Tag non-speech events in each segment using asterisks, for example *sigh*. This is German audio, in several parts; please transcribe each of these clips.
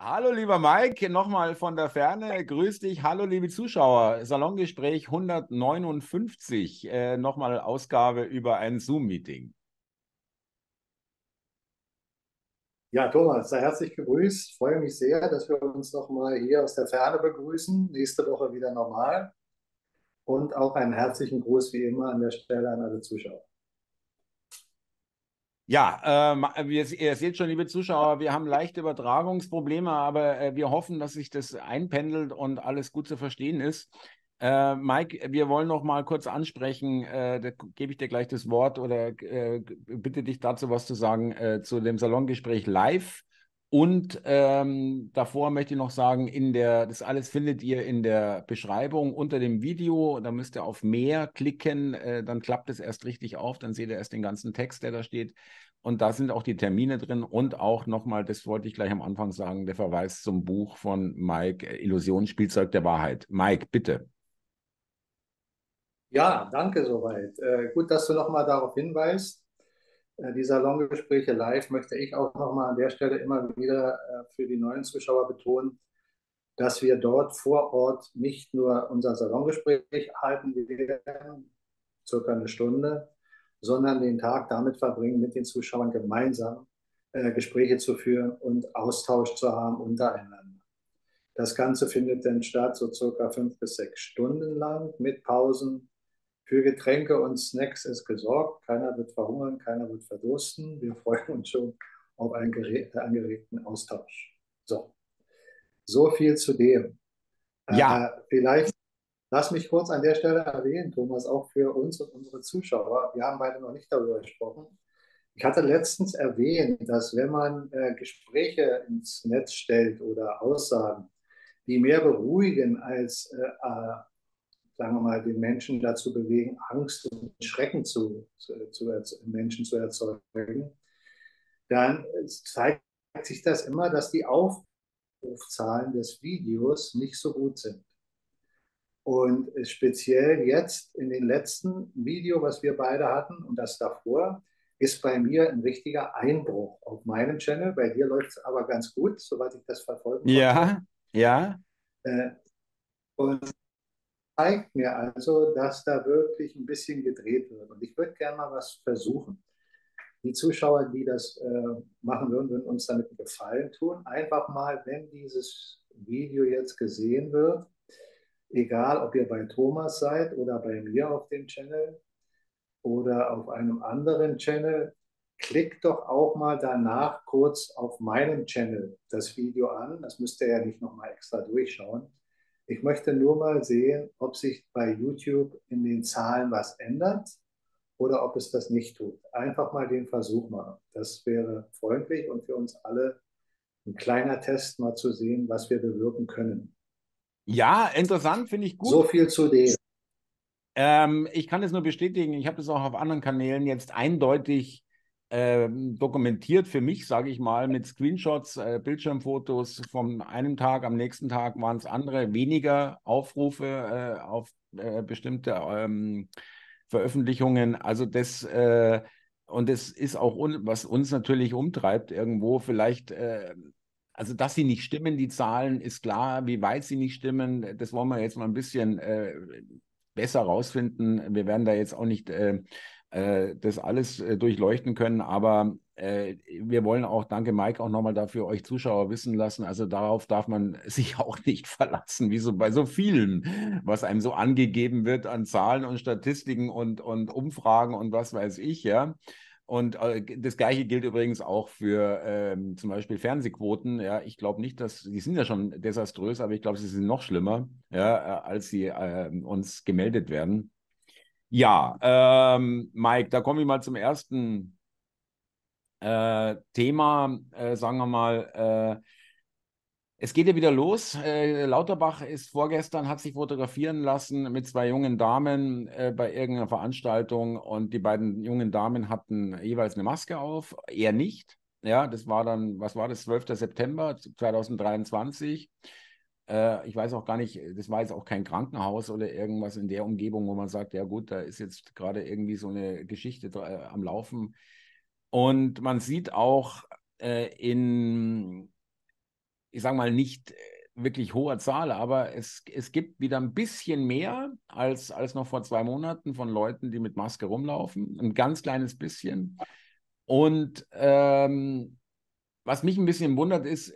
Hallo lieber Mike, nochmal von der Ferne. Grüß dich. Hallo liebe Zuschauer. Salongespräch 159. Äh, nochmal Ausgabe über ein Zoom-Meeting. Ja, Thomas, sei herzlich gegrüßt. Freue mich sehr, dass wir uns nochmal hier aus der Ferne begrüßen. Nächste Woche wieder normal. Und auch einen herzlichen Gruß wie immer an der Stelle an alle Zuschauer. Ja, ähm, wir, ihr seht schon, liebe Zuschauer, wir haben leichte Übertragungsprobleme, aber äh, wir hoffen, dass sich das einpendelt und alles gut zu verstehen ist. Äh, Mike, wir wollen noch mal kurz ansprechen, äh, da gebe ich dir gleich das Wort oder äh, bitte dich dazu was zu sagen äh, zu dem Salongespräch live. Und ähm, davor möchte ich noch sagen, in der, das alles findet ihr in der Beschreibung unter dem Video. Da müsst ihr auf mehr klicken, äh, dann klappt es erst richtig auf, dann seht ihr erst den ganzen Text, der da steht. Und da sind auch die Termine drin und auch nochmal, das wollte ich gleich am Anfang sagen, der Verweis zum Buch von Mike, Illusion, Spielzeug der Wahrheit. Mike, bitte. Ja, danke soweit. Äh, gut, dass du nochmal darauf hinweist. Äh, die Salongespräche live möchte ich auch nochmal an der Stelle immer wieder äh, für die neuen Zuschauer betonen, dass wir dort vor Ort nicht nur unser Salongespräch halten werden, circa eine Stunde, sondern den Tag damit verbringen, mit den Zuschauern gemeinsam äh, Gespräche zu führen und Austausch zu haben untereinander. Das Ganze findet dann statt so circa fünf bis sechs Stunden lang mit Pausen. Für Getränke und Snacks ist gesorgt. Keiner wird verhungern, keiner wird verdursten. Wir freuen uns schon auf einen angeregten Austausch. So, so viel zu dem. Ja. Äh, vielleicht lass mich kurz an der Stelle erwähnen, Thomas, auch für uns und unsere Zuschauer. Wir haben beide noch nicht darüber gesprochen. Ich hatte letztens erwähnt, dass wenn man äh, Gespräche ins Netz stellt oder Aussagen, die mehr beruhigen als, äh, äh, sagen wir mal, den Menschen dazu bewegen, Angst und Schrecken zu, zu, zu Menschen zu erzeugen, dann zeigt sich das immer, dass die Aufrufzahlen des Videos nicht so gut sind. Und speziell jetzt in den letzten Video, was wir beide hatten und das davor, ist bei mir ein richtiger Einbruch auf meinem Channel. Bei dir läuft es aber ganz gut, soweit ich das verfolgen Ja, konnte. ja. Äh, und zeigt mir also, dass da wirklich ein bisschen gedreht wird. Und ich würde gerne mal was versuchen. Die Zuschauer, die das äh, machen würden, würden uns damit einen Gefallen tun. Einfach mal, wenn dieses Video jetzt gesehen wird, egal ob ihr bei Thomas seid oder bei mir auf dem Channel oder auf einem anderen Channel, klickt doch auch mal danach kurz auf meinem Channel das Video an. Das müsst ihr ja nicht nochmal extra durchschauen. Ich möchte nur mal sehen, ob sich bei YouTube in den Zahlen was ändert oder ob es das nicht tut. Einfach mal den Versuch machen. Das wäre freundlich und für uns alle ein kleiner Test, mal zu sehen, was wir bewirken können. Ja, interessant, finde ich gut. So viel zu dem. Ähm, ich kann es nur bestätigen, ich habe das auch auf anderen Kanälen jetzt eindeutig ähm, dokumentiert für mich, sage ich mal, mit Screenshots, äh, Bildschirmfotos vom einen Tag, am nächsten Tag waren es andere, weniger Aufrufe äh, auf äh, bestimmte ähm, Veröffentlichungen. Also das äh, und es ist auch, was uns natürlich umtreibt irgendwo, vielleicht äh, also, dass sie nicht stimmen, die Zahlen, ist klar. Wie weit sie nicht stimmen, das wollen wir jetzt mal ein bisschen äh, besser rausfinden. Wir werden da jetzt auch nicht äh, äh, das alles äh, durchleuchten können, aber äh, wir wollen auch, danke Mike, auch nochmal dafür euch Zuschauer wissen lassen. Also darauf darf man *laughs* sich auch nicht verlassen, wie so bei so vielen, was einem so angegeben wird an Zahlen und Statistiken und, und Umfragen und was weiß ich, ja. Und äh, das Gleiche gilt übrigens auch für ähm, zum Beispiel Fernsehquoten. Ja, ich glaube nicht, dass die sind ja schon desaströs, aber ich glaube, sie sind noch schlimmer, ja, äh, als sie äh, uns gemeldet werden. Ja, ähm, Mike, da komme ich mal zum ersten äh, Thema. Äh, sagen wir mal, äh, es geht ja wieder los. Äh, Lauterbach ist vorgestern, hat sich fotografieren lassen mit zwei jungen Damen äh, bei irgendeiner Veranstaltung und die beiden jungen Damen hatten jeweils eine Maske auf, er nicht. Ja, das war dann, was war das, 12. September 2023. Äh, ich weiß auch gar nicht, das war jetzt auch kein Krankenhaus oder irgendwas in der Umgebung, wo man sagt, ja gut, da ist jetzt gerade irgendwie so eine Geschichte äh, am Laufen. Und man sieht auch äh, in ich sage mal, nicht wirklich hoher Zahl, aber es, es gibt wieder ein bisschen mehr als, als noch vor zwei Monaten von Leuten, die mit Maske rumlaufen. Ein ganz kleines bisschen. Und ähm, was mich ein bisschen wundert, ist,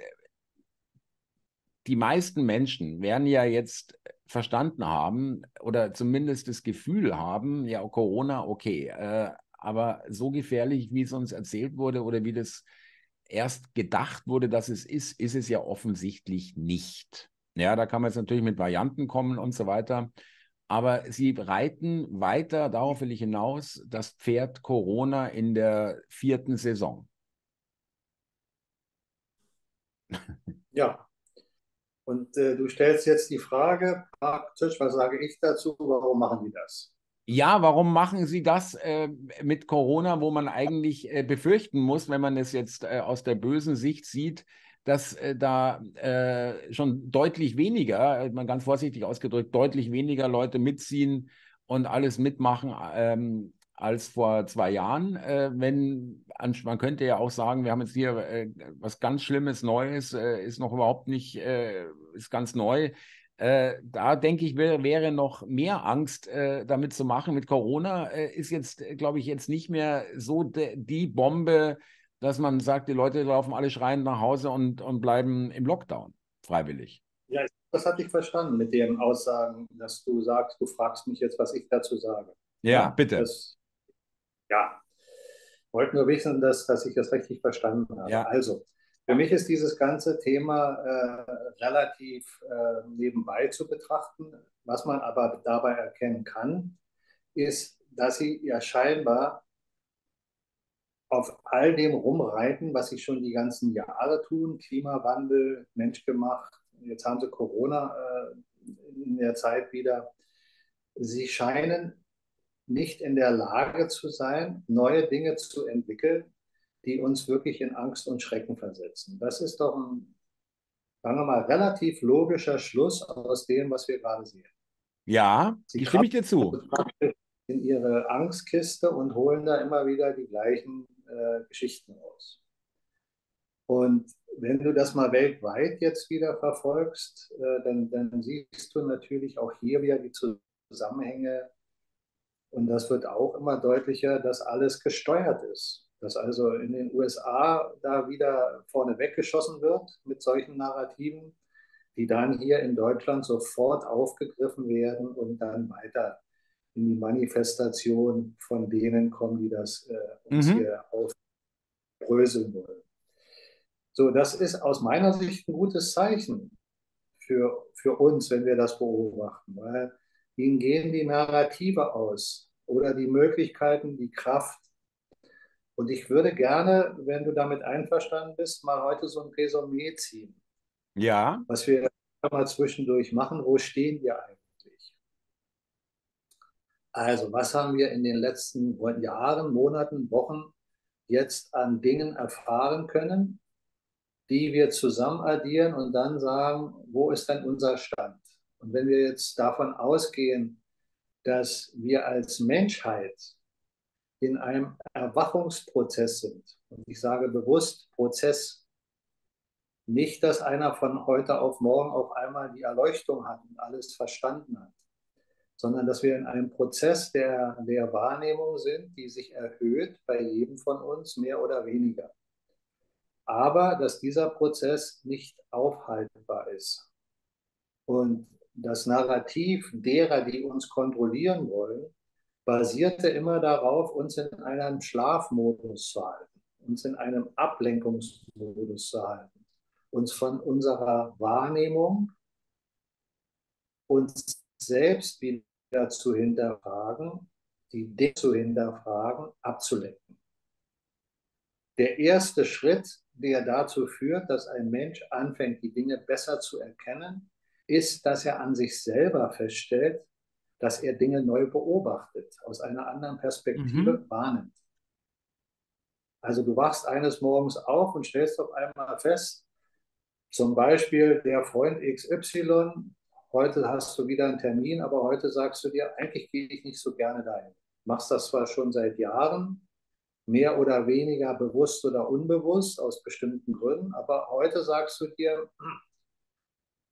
die meisten Menschen werden ja jetzt verstanden haben oder zumindest das Gefühl haben, ja, Corona, okay, äh, aber so gefährlich, wie es uns erzählt wurde oder wie das erst gedacht wurde, dass es ist, ist es ja offensichtlich nicht. Ja, da kann man jetzt natürlich mit Varianten kommen und so weiter. Aber sie reiten weiter, darauf will ich hinaus, das Pferd Corona in der vierten Saison. Ja. Und äh, du stellst jetzt die Frage praktisch, was sage ich dazu, warum machen die das? Ja, warum machen Sie das äh, mit Corona, wo man eigentlich äh, befürchten muss, wenn man es jetzt äh, aus der bösen Sicht sieht, dass äh, da äh, schon deutlich weniger, äh, mal ganz vorsichtig ausgedrückt, deutlich weniger Leute mitziehen und alles mitmachen ähm, als vor zwei Jahren. wenn man könnte ja auch sagen, wir haben jetzt hier was ganz Schlimmes Neues, ist noch überhaupt nicht, ist ganz neu äh, da denke ich, wäre, wäre noch mehr Angst äh, damit zu machen. Mit Corona äh, ist jetzt, glaube ich, jetzt nicht mehr so die Bombe, dass man sagt, die Leute laufen alle schreiend nach Hause und, und bleiben im Lockdown freiwillig. Ja, das hatte ich verstanden mit den Aussagen, dass du sagst, du fragst mich jetzt, was ich dazu sage. Ja, ja bitte. Das, ja, wollte nur wissen, dass, dass ich das richtig verstanden habe. Ja. Also, für mich ist dieses ganze Thema äh, relativ äh, nebenbei zu betrachten. Was man aber dabei erkennen kann, ist, dass sie ja scheinbar auf all dem rumreiten, was sie schon die ganzen Jahre tun, Klimawandel, menschgemacht, jetzt haben sie Corona äh, in der Zeit wieder. Sie scheinen nicht in der Lage zu sein, neue Dinge zu entwickeln, die uns wirklich in Angst und Schrecken versetzen. Das ist doch ein, sagen wir mal, relativ logischer Schluss aus dem, was wir gerade sehen. Ja, Sie stimme ich dir zu. In ihre Angstkiste und holen da immer wieder die gleichen äh, Geschichten raus. Und wenn du das mal weltweit jetzt wieder verfolgst, äh, dann, dann siehst du natürlich auch hier wieder die Zusammenhänge. Und das wird auch immer deutlicher, dass alles gesteuert ist dass also in den USA da wieder vorne weggeschossen wird mit solchen Narrativen, die dann hier in Deutschland sofort aufgegriffen werden und dann weiter in die Manifestation von denen kommen, die das äh, uns mhm. hier aufbröseln wollen. So, das ist aus meiner Sicht ein gutes Zeichen für, für uns, wenn wir das beobachten, weil ihnen gehen die Narrative aus oder die Möglichkeiten, die Kraft, und ich würde gerne, wenn du damit einverstanden bist, mal heute so ein Resümee ziehen. Ja. Was wir mal zwischendurch machen. Wo stehen wir eigentlich? Also, was haben wir in den letzten Jahren, Monaten, Wochen jetzt an Dingen erfahren können, die wir zusammen addieren und dann sagen, wo ist denn unser Stand? Und wenn wir jetzt davon ausgehen, dass wir als Menschheit in einem Erwachungsprozess sind. Und ich sage bewusst Prozess. Nicht, dass einer von heute auf morgen auf einmal die Erleuchtung hat und alles verstanden hat, sondern dass wir in einem Prozess der, der Wahrnehmung sind, die sich erhöht bei jedem von uns mehr oder weniger. Aber dass dieser Prozess nicht aufhaltbar ist. Und das Narrativ derer, die uns kontrollieren wollen, basierte immer darauf, uns in einem Schlafmodus zu halten, uns in einem Ablenkungsmodus zu halten, uns von unserer Wahrnehmung uns selbst wieder zu hinterfragen, die Dinge zu hinterfragen, abzulenken. Der erste Schritt, der dazu führt, dass ein Mensch anfängt, die Dinge besser zu erkennen, ist, dass er an sich selber feststellt, dass er Dinge neu beobachtet, aus einer anderen Perspektive mhm. wahrnimmt. Also du wachst eines Morgens auf und stellst auf einmal fest, zum Beispiel der Freund XY, heute hast du wieder einen Termin, aber heute sagst du dir, eigentlich gehe ich nicht so gerne dahin. Machst das zwar schon seit Jahren, mehr oder weniger bewusst oder unbewusst aus bestimmten Gründen. Aber heute sagst du dir,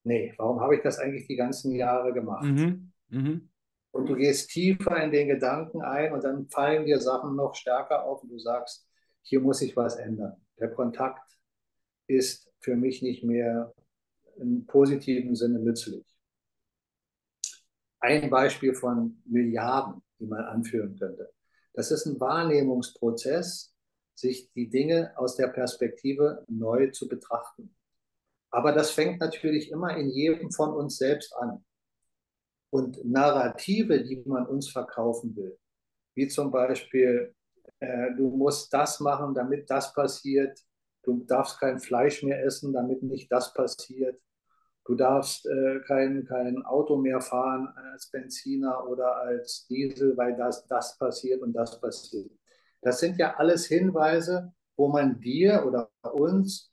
nee, warum habe ich das eigentlich die ganzen Jahre gemacht? Mhm. Mhm. Und du gehst tiefer in den Gedanken ein und dann fallen dir Sachen noch stärker auf und du sagst, hier muss ich was ändern. Der Kontakt ist für mich nicht mehr im positiven Sinne nützlich. Ein Beispiel von Milliarden, die man anführen könnte. Das ist ein Wahrnehmungsprozess, sich die Dinge aus der Perspektive neu zu betrachten. Aber das fängt natürlich immer in jedem von uns selbst an. Und Narrative, die man uns verkaufen will, wie zum Beispiel, äh, du musst das machen, damit das passiert, du darfst kein Fleisch mehr essen, damit nicht das passiert, du darfst äh, kein, kein Auto mehr fahren als Benziner oder als Diesel, weil das, das passiert und das passiert. Das sind ja alles Hinweise, wo man dir oder uns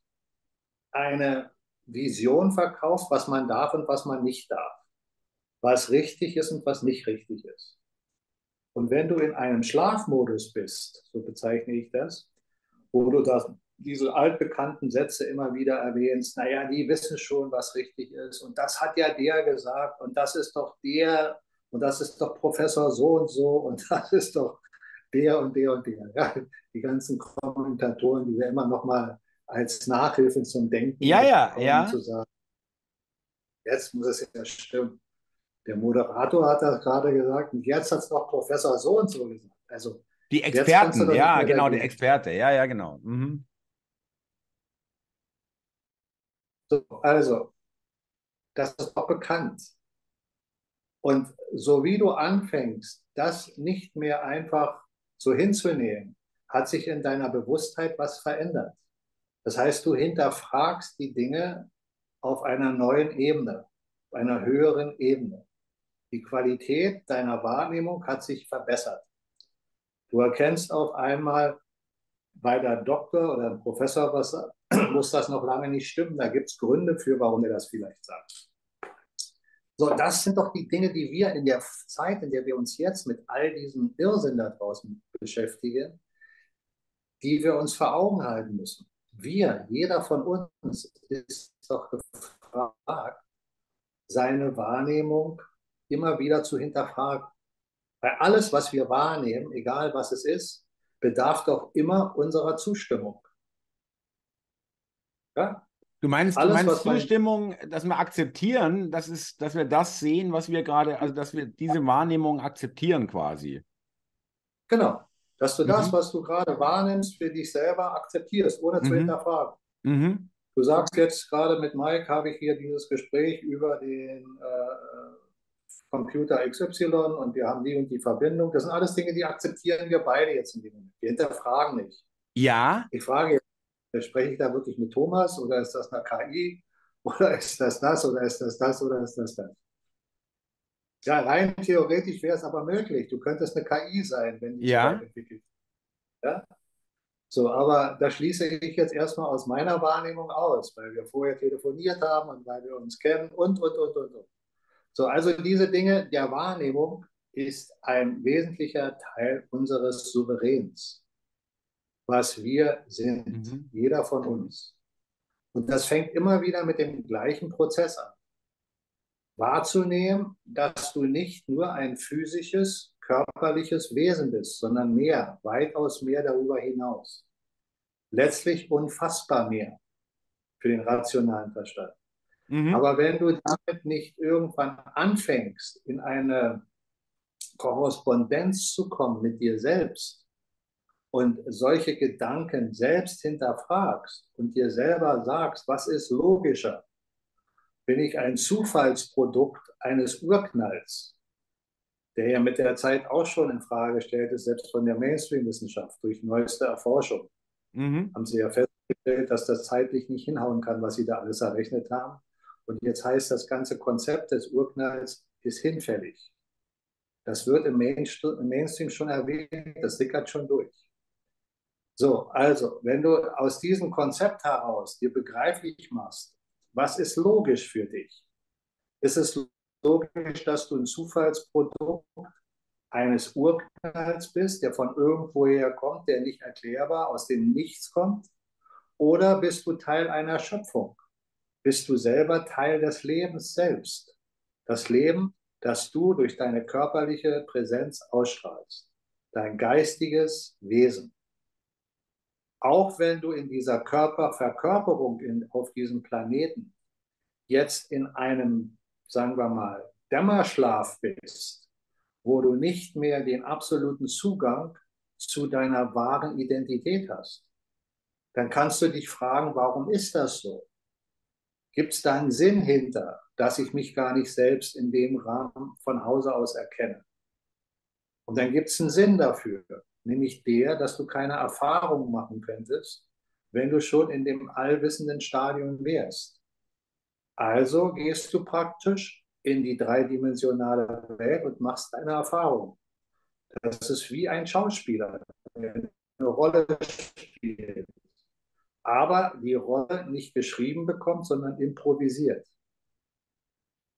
eine Vision verkauft, was man darf und was man nicht darf was richtig ist und was nicht richtig ist. Und wenn du in einem Schlafmodus bist, so bezeichne ich das, wo du das, diese altbekannten Sätze immer wieder erwähnst, naja, die wissen schon, was richtig ist und das hat ja der gesagt und das ist doch der und das ist doch Professor so und so und *laughs* das ist doch der und der und der. Ja, die ganzen Kommentatoren, die wir immer noch mal als Nachhilfe zum Denken ja, ja, ja. zu sagen, jetzt muss es ja stimmen. Der Moderator hat das gerade gesagt und jetzt hat es noch Professor so und so gesagt. Also die Experten, ja, genau, der Experte, ja, ja, genau. Mhm. So, also, das ist auch bekannt. Und so wie du anfängst, das nicht mehr einfach so hinzunehmen, hat sich in deiner Bewusstheit was verändert. Das heißt, du hinterfragst die Dinge auf einer neuen Ebene, auf einer höheren Ebene. Die Qualität deiner Wahrnehmung hat sich verbessert. Du erkennst auf einmal bei der Doktor oder dem Professor, was *clears throat* muss das noch lange nicht stimmen. Da gibt es Gründe für, warum er das vielleicht sagt. So, das sind doch die Dinge, die wir in der Zeit, in der wir uns jetzt mit all diesem Irrsinn da draußen beschäftigen, die wir uns vor Augen halten müssen. Wir, jeder von uns ist doch gefragt, seine Wahrnehmung immer wieder zu hinterfragen. Weil alles, was wir wahrnehmen, egal was es ist, bedarf doch immer unserer Zustimmung. Ja? Du meinst, alles, du meinst Zustimmung, dass wir akzeptieren, dass, es, dass wir das sehen, was wir gerade, also dass wir diese Wahrnehmung akzeptieren quasi. Genau. Dass du mhm. das, was du gerade wahrnimmst, für dich selber akzeptierst, ohne zu mhm. hinterfragen. Mhm. Du sagst jetzt gerade mit Mike, habe ich hier dieses Gespräch über den äh, Computer XY und wir haben die und die Verbindung. Das sind alles Dinge, die akzeptieren wir beide jetzt in dem Moment. Wir hinterfragen nicht. Ja. Ich frage jetzt, spreche ich da wirklich mit Thomas oder ist das eine KI oder ist das das oder ist das das oder ist das das? Ja, rein theoretisch wäre es aber möglich. Du könntest eine KI sein, wenn die ja. entwickelt. Ja. So, aber da schließe ich jetzt erstmal aus meiner Wahrnehmung aus, weil wir vorher telefoniert haben und weil wir uns kennen und, und, und, und, und. So, also diese Dinge der Wahrnehmung ist ein wesentlicher Teil unseres Souveräns, was wir sind, mhm. jeder von uns. Und das fängt immer wieder mit dem gleichen Prozess an. Wahrzunehmen, dass du nicht nur ein physisches, körperliches Wesen bist, sondern mehr, weitaus mehr darüber hinaus. Letztlich unfassbar mehr für den rationalen Verstand. Mhm. Aber wenn du damit nicht irgendwann anfängst, in eine Korrespondenz zu kommen mit dir selbst und solche Gedanken selbst hinterfragst und dir selber sagst, was ist logischer? Bin ich ein Zufallsprodukt eines Urknalls, der ja mit der Zeit auch schon in Frage gestellt ist, selbst von der Mainstream-Wissenschaft durch neueste Erforschung. Mhm. Haben sie ja festgestellt, dass das zeitlich nicht hinhauen kann, was sie da alles errechnet haben. Und jetzt heißt das ganze Konzept des Urknalls ist hinfällig. Das wird im Mainstream schon erwähnt, das sickert schon durch. So, also, wenn du aus diesem Konzept heraus dir begreiflich machst, was ist logisch für dich? Ist es logisch, dass du ein Zufallsprodukt eines Urknalls bist, der von irgendwoher kommt, der nicht erklärbar aus dem Nichts kommt? Oder bist du Teil einer Schöpfung? Bist du selber Teil des Lebens selbst? Das Leben, das du durch deine körperliche Präsenz ausstrahlst. Dein geistiges Wesen. Auch wenn du in dieser Körperverkörperung in, auf diesem Planeten jetzt in einem, sagen wir mal, Dämmerschlaf bist, wo du nicht mehr den absoluten Zugang zu deiner wahren Identität hast, dann kannst du dich fragen, warum ist das so? Gibt es da einen Sinn hinter, dass ich mich gar nicht selbst in dem Rahmen von Hause aus erkenne? Und dann gibt es einen Sinn dafür, nämlich der, dass du keine Erfahrung machen könntest, wenn du schon in dem allwissenden Stadium wärst. Also gehst du praktisch in die dreidimensionale Welt und machst deine Erfahrung. Das ist wie ein Schauspieler, der eine Rolle spielt, aber die Rolle nicht geschrieben bekommt, sondern improvisiert.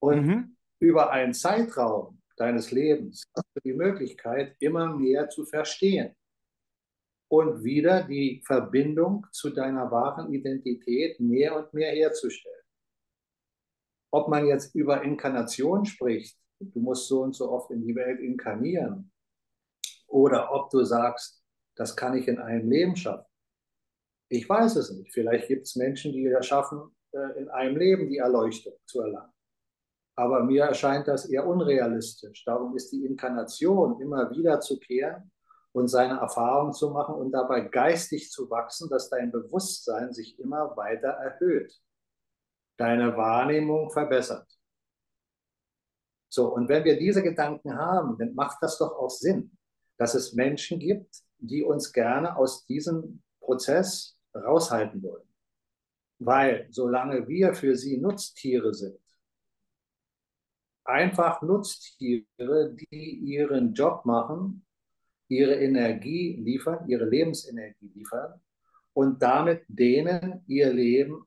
Und mhm. über einen Zeitraum deines Lebens hast du die Möglichkeit, immer mehr zu verstehen und wieder die Verbindung zu deiner wahren Identität mehr und mehr herzustellen ob man jetzt über Inkarnation spricht, du musst so und so oft in die Welt inkarnieren, oder ob du sagst, das kann ich in einem Leben schaffen. Ich weiß es nicht. Vielleicht gibt es Menschen, die es schaffen, äh, in einem Leben die Erleuchtung zu erlangen. Aber mir erscheint das eher unrealistisch. Darum ist die Inkarnation immer wieder zu kehren und seine Erfahrungen zu machen und dabei geistig zu wachsen, dass dein Bewusstsein sich immer weiter erhöht deine Wahrnehmung verbessert. So, und wenn wir diese Gedanken haben, dann macht das doch auch Sinn, dass es Menschen gibt, die uns gerne aus diesem Prozess raushalten wollen. Weil solange wir für sie Nutztiere sind, einfach Nutztiere, die ihren Job machen, ihre Energie liefern, ihre Lebensenergie liefern und damit denen ihr Leben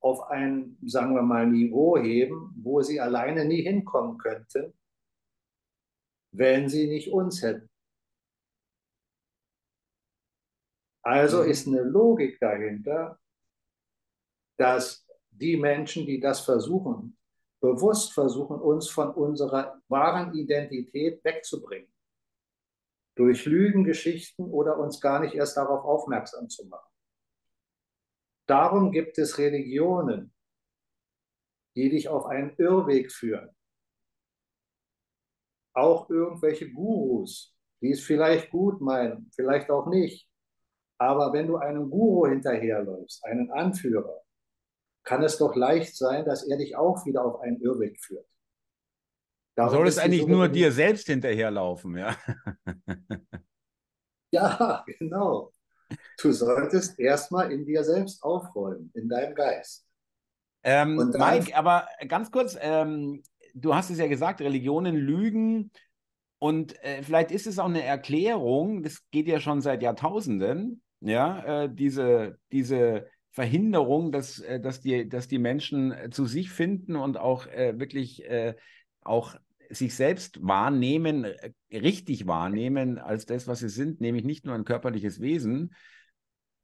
auf ein, sagen wir mal, Niveau heben, wo sie alleine nie hinkommen könnten, wenn sie nicht uns hätten. Also mhm. ist eine Logik dahinter, dass die Menschen, die das versuchen, bewusst versuchen, uns von unserer wahren Identität wegzubringen. Durch Lügengeschichten oder uns gar nicht erst darauf aufmerksam zu machen. Darum gibt es Religionen, die dich auf einen Irrweg führen. Auch irgendwelche Gurus, die es vielleicht gut meinen, vielleicht auch nicht. Aber wenn du einem Guru hinterherläufst, einen Anführer, kann es doch leicht sein, dass er dich auch wieder auf einen Irrweg führt. Darum Soll es eigentlich nur dir selbst hinterherlaufen, ja? *laughs* ja, genau. Du solltest erstmal in dir selbst aufräumen, in deinem Geist. Ähm, Mike, aber ganz kurz, ähm, du hast es ja gesagt, Religionen lügen. Und äh, vielleicht ist es auch eine Erklärung, das geht ja schon seit Jahrtausenden, ja, äh, diese, diese Verhinderung, dass, äh, dass, die, dass die Menschen zu sich finden und auch äh, wirklich äh, auch sich selbst wahrnehmen, äh, richtig wahrnehmen als das, was sie sind, nämlich nicht nur ein körperliches Wesen,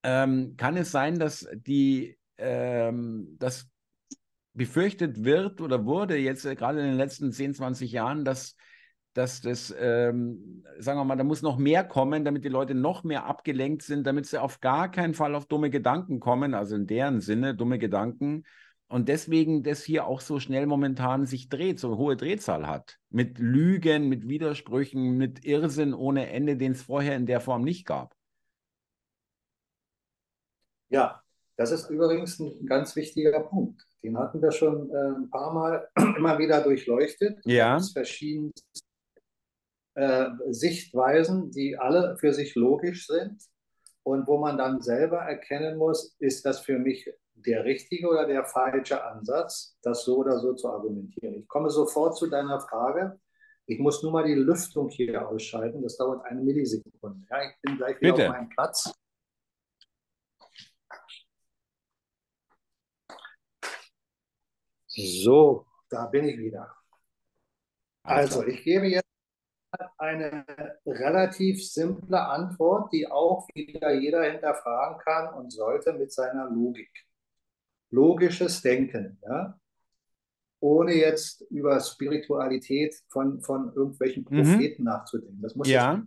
ähm, kann es sein, dass die, ähm, das befürchtet wird oder wurde jetzt äh, gerade in den letzten 10, 20 Jahren, dass, dass das, ähm, sagen wir mal, da muss noch mehr kommen, damit die Leute noch mehr abgelenkt sind, damit sie auf gar keinen Fall auf dumme Gedanken kommen, also in deren Sinne dumme Gedanken, und deswegen das hier auch so schnell momentan sich dreht, so eine hohe Drehzahl hat. Mit Lügen, mit Widersprüchen, mit Irrsinn ohne Ende, den es vorher in der Form nicht gab. Ja, das ist übrigens ein ganz wichtiger Punkt. Den hatten wir schon äh, ein paar Mal *clears throat* immer wieder durchleuchtet. Ja. Verschiedene äh, Sichtweisen, die alle für sich logisch sind und wo man dann selber erkennen muss, ist das für mich der richtige oder der falsche Ansatz, das so oder so zu argumentieren. Ich komme sofort zu deiner Frage. Ich muss nur mal die Lüftung hier ausschalten. Das dauert eine Millisekunde. Ja, ich bin gleich wieder Bitte. auf meinem Platz. So, da bin ich wieder. Also, ich gebe jetzt eine relativ simple Antwort, die auch wieder jeder hinterfragen kann und sollte mit seiner Logik. Logisches Denken, ja? ohne jetzt über Spiritualität von, von irgendwelchen mhm. Propheten mhm. nachzudenken. Das muss ja.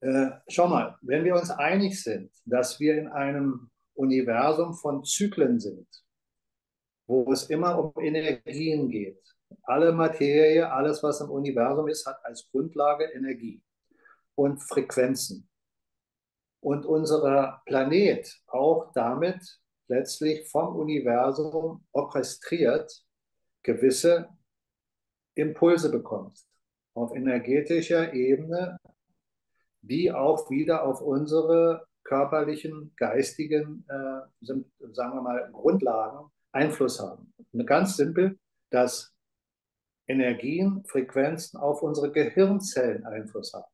Äh, schau mal, wenn wir uns einig sind, dass wir in einem Universum von Zyklen sind, wo es immer um Energien geht. Alle Materie, alles, was im Universum ist, hat als Grundlage Energie und Frequenzen. Und unser Planet auch damit letztlich vom Universum orchestriert gewisse Impulse bekommt. Auf energetischer Ebene, die auch wieder auf unsere körperlichen, geistigen, äh, sagen wir mal, Grundlagen Einfluss haben. Und ganz simpel, dass Energien, Frequenzen auf unsere Gehirnzellen Einfluss haben.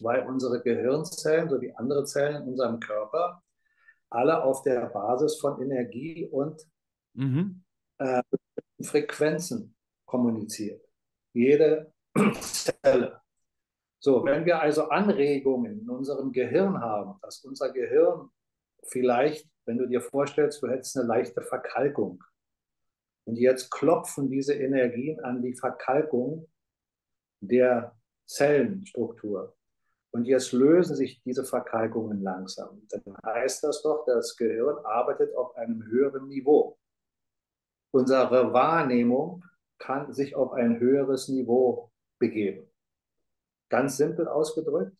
Weil unsere Gehirnzellen, so wie andere Zellen in unserem Körper, alle auf der Basis von Energie und mhm. äh, Frequenzen kommuniziert. Jede Zelle. So, wenn wir also Anregungen in unserem Gehirn haben, dass unser Gehirn vielleicht, wenn du dir vorstellst, du hättest eine leichte Verkalkung. Und jetzt klopfen diese Energien an die Verkalkung der Zellenstruktur. Und jetzt lösen sich diese Verkalkungen langsam. Dann heißt das doch, das Gehirn arbeitet auf einem höheren Niveau. Unsere Wahrnehmung kann sich auf ein höheres Niveau begeben. Ganz simpel ausgedrückt,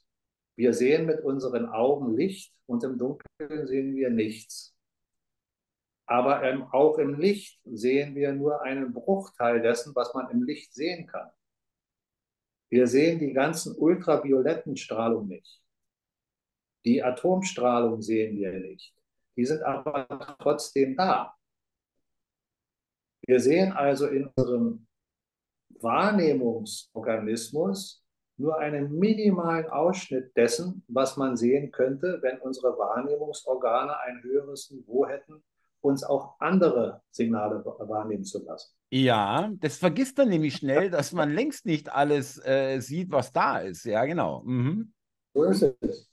wir sehen mit unseren Augen Licht und im Dunkeln sehen wir nichts. Aber ähm, auch im Licht sehen wir nur einen Bruchteil dessen, was man im Licht sehen kann. Wir sehen die ganzen ultravioletten Strahlung nicht. Die Atomstrahlung sehen wir nicht. Die sind aber trotzdem da. Wir sehen also in unserem Wahrnehmungsorganismus nur einen minimalen Ausschnitt dessen, was man sehen könnte, wenn unsere Wahrnehmungsorgane ein höheres Niveau hätten, uns auch andere Signale wahrnehmen zu lassen. Ja, das vergisst man nämlich schnell, *laughs* dass man längst nicht alles äh, sieht, was da ist. Ja, genau. Mhm. So ist es.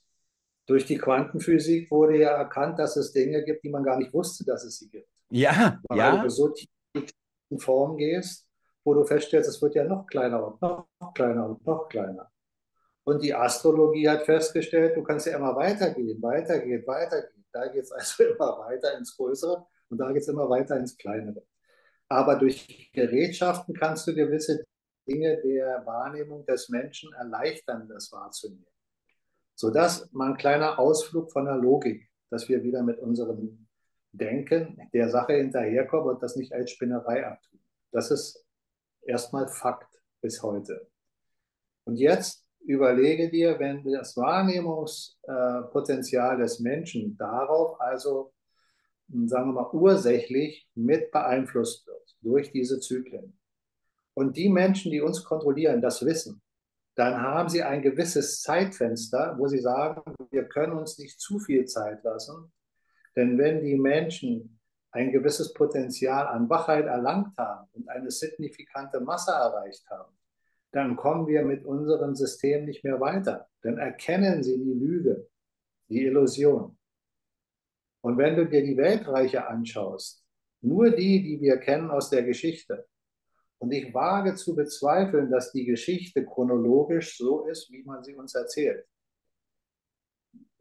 Durch die Quantenphysik wurde ja erkannt, dass es Dinge gibt, die man gar nicht wusste, dass es sie gibt. Ja, Weil ja. du so tief in Form gehst, wo du feststellst, es wird ja noch kleiner und noch kleiner und noch kleiner. Und die Astrologie hat festgestellt, du kannst ja immer weitergehen, weitergehen, weitergehen. Da geht es also *laughs* immer weiter ins Größere und da geht es immer weiter ins Kleinere. Aber durch Gerätschaften kannst du gewisse Dinge der Wahrnehmung des Menschen erleichtern, das wahrzunehmen. Sodass mal ein kleiner Ausflug von der Logik, dass wir wieder mit unserem Denken der Sache hinterherkommen und das nicht als Spinnerei abtun. Das ist erstmal Fakt bis heute. Und jetzt überlege dir, wenn das Wahrnehmungspotenzial des Menschen darauf also sagen wir mal, ursächlich mit beeinflusst wird durch diese Zyklen. Und die Menschen, die uns kontrollieren, das wissen, dann haben sie ein gewisses Zeitfenster, wo sie sagen, wir können uns nicht zu viel Zeit lassen. Denn wenn die Menschen ein gewisses Potenzial an Wachheit erlangt haben und eine signifikante Masse erreicht haben, dann kommen wir mit unserem System nicht mehr weiter. Dann erkennen sie die Lüge, die Illusion. Und wenn du dir die Weltreiche anschaust, nur die, die wir kennen aus der Geschichte, und ich wage zu bezweifeln, dass die Geschichte chronologisch so ist, wie man sie uns erzählt.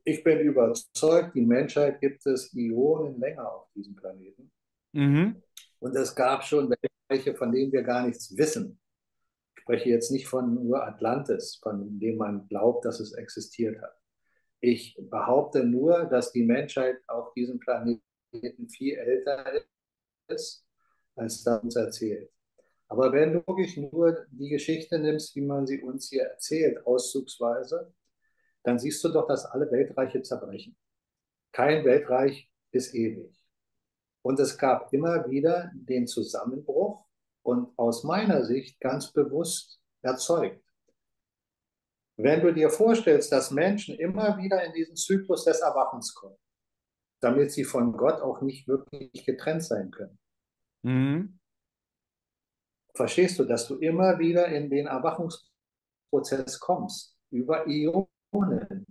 Ich bin überzeugt, die Menschheit gibt es Ionen länger auf diesem Planeten. Mhm. Und es gab schon Weltreiche, von denen wir gar nichts wissen. Ich spreche jetzt nicht von nur Atlantis, von dem man glaubt, dass es existiert hat. Ich behaupte nur, dass die Menschheit auf diesem Planeten viel älter ist, als da uns erzählt. Aber wenn du wirklich nur die Geschichte nimmst, wie man sie uns hier erzählt, auszugsweise, dann siehst du doch, dass alle Weltreiche zerbrechen. Kein Weltreich ist ewig. Und es gab immer wieder den Zusammenbruch und aus meiner Sicht ganz bewusst erzeugt. Wenn du dir vorstellst, dass Menschen immer wieder in diesen Zyklus des Erwachens kommen, damit sie von Gott auch nicht wirklich getrennt sein können. Mhm. verstehst du, dass du immer wieder in den Erwachungsprozess kommst, über Ionen.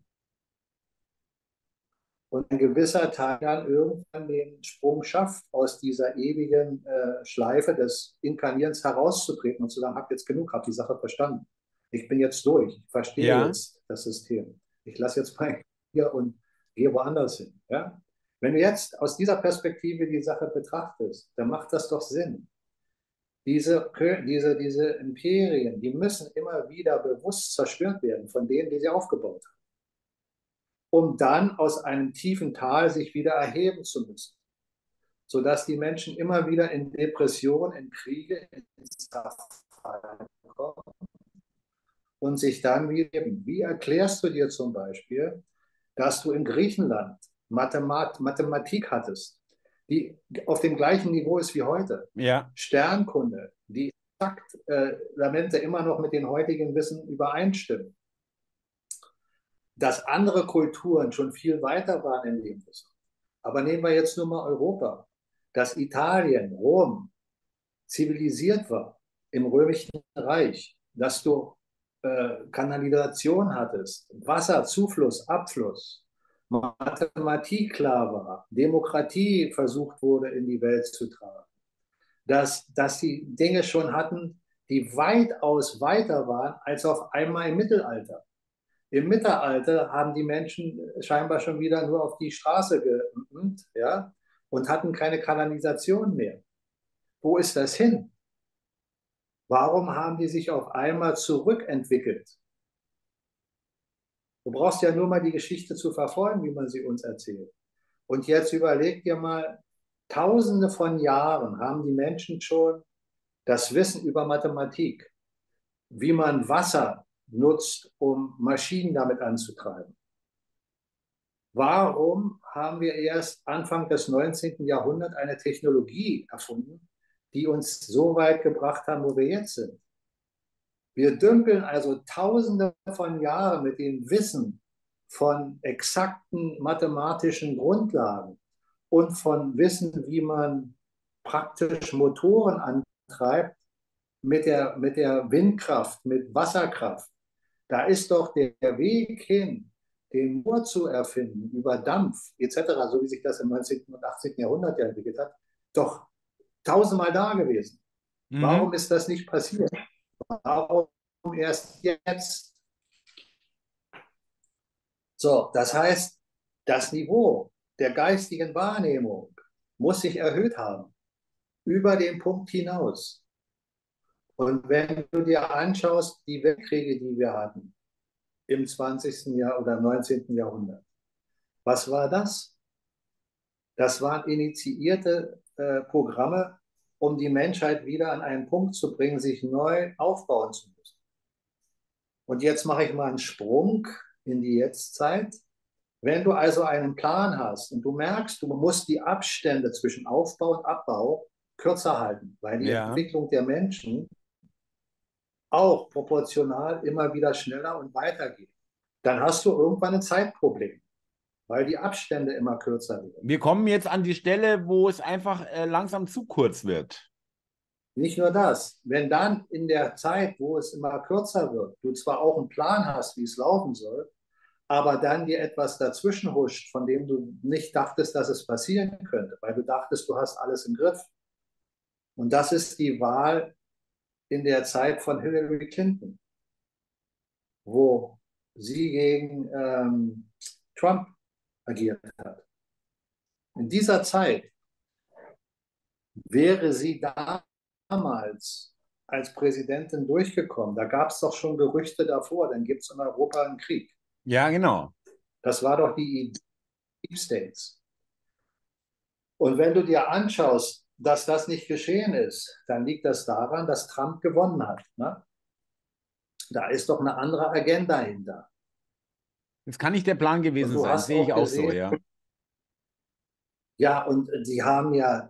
Und ein gewisser Teil dann irgendwann den Sprung schafft, aus dieser ewigen äh, Schleife des Inkarnierens herauszutreten und zu sagen, hab jetzt genug, hab die Sache verstanden. Ich bin jetzt durch, ich verstehe ja. jetzt das System. Ich lasse jetzt mal hier und gehe woanders hin. Ja? Wenn du jetzt aus dieser Perspektive die Sache betrachtest, dann macht das doch Sinn. Diese, diese, diese Imperien, die müssen immer wieder bewusst zerstört werden von denen, die sie aufgebaut haben, um dann aus einem tiefen Tal sich wieder erheben zu müssen, sodass die Menschen immer wieder in Depression, in Kriege, in Zerfall kommen und sich dann wieder. Wie erklärst du dir zum Beispiel, dass du in Griechenland Mathemat Mathematik hattest, die auf dem gleichen Niveau ist wie heute. Ja. Sternkunde, die exakt äh, Lamente immer noch mit dem heutigen Wissen übereinstimmen. Dass andere Kulturen schon viel weiter waren in dem. Aber nehmen wir jetzt nur mal Europa. Dass Italien, Rom zivilisiert war im Römischen Reich, dass du äh, Kanalisation hattest, Wasser, Zufluss, Abfluss, Mathematik klar war, Demokratie versucht wurde in die Welt zu tragen, dass, dass sie Dinge schon hatten, die weitaus weiter waren als auf einmal im Mittelalter. Im Mittelalter haben die Menschen scheinbar schon wieder nur auf die Straße geübt, ja, und hatten keine Kanalisation mehr. Wo ist das hin? Warum haben die sich auf einmal zurückentwickelt? Du brauchst ja nur mal die Geschichte zu verfolgen, wie man sie uns erzählt. Und jetzt überleg dir mal, tausende von Jahren haben die Menschen schon das Wissen über Mathematik, wie man Wasser nutzt, um Maschinen damit anzutreiben. Warum haben wir erst Anfang des 19. Jahrhunderts eine Technologie erfunden, die uns so weit gebracht haben, wo wir jetzt sind? Wir dümpeln also tausende von Jahren mit dem Wissen von exakten mathematischen Grundlagen und von Wissen, wie man praktisch Motoren antreibt mit der, mit der Windkraft, mit Wasserkraft. Da ist doch der Weg hin, den Moor zu erfinden über Dampf etc., so wie sich das im 19. und 18. Jahrhundert ja entwickelt hat, doch tausendmal da gewesen. Mhm. Warum ist das nicht passiert? Warum erst jetzt? So, das heißt, das Niveau der geistigen Wahrnehmung muss sich erhöht haben, über den Punkt hinaus. Und wenn du dir anschaust, die Weltkriege, die wir hatten im 20. Jahr oder 19. Jahrhundert, was war das? Das waren initiierte äh, Programme, um die Menschheit wieder an einen Punkt zu bringen, sich neu aufbauen zu müssen. Und jetzt mache ich mal einen Sprung in die Jetztzeit. Wenn du also einen Plan hast und du merkst, du musst die Abstände zwischen Aufbau und Abbau kürzer halten, weil die ja. Entwicklung der Menschen auch proportional immer wieder schneller und weiter geht, dann hast du irgendwann ein Zeitproblem weil die Abstände immer kürzer werden. Wir kommen jetzt an die Stelle, wo es einfach äh, langsam zu kurz wird. Nicht nur das, wenn dann in der Zeit, wo es immer kürzer wird, du zwar auch einen Plan hast, wie es laufen soll, aber dann dir etwas dazwischen huscht, von dem du nicht dachtest, dass es passieren könnte, weil du dachtest, du hast alles im Griff. Und das ist die Wahl in der Zeit von Hillary Clinton, wo sie gegen ähm, Trump agiert hat. In dieser Zeit wäre sie damals als Präsidentin durchgekommen. Da gab es doch schon Gerüchte davor, dann gibt es in Europa einen Krieg. Ja, genau. Das war doch die Deep States. Und wenn du dir anschaust, dass das nicht geschehen ist, dann liegt das daran, dass Trump gewonnen hat. Ne? Da ist doch eine andere Agenda hinter. Das kann nicht der Plan gewesen sein, sehe ich auch gesehen, so, ja. Ja, und sie haben ja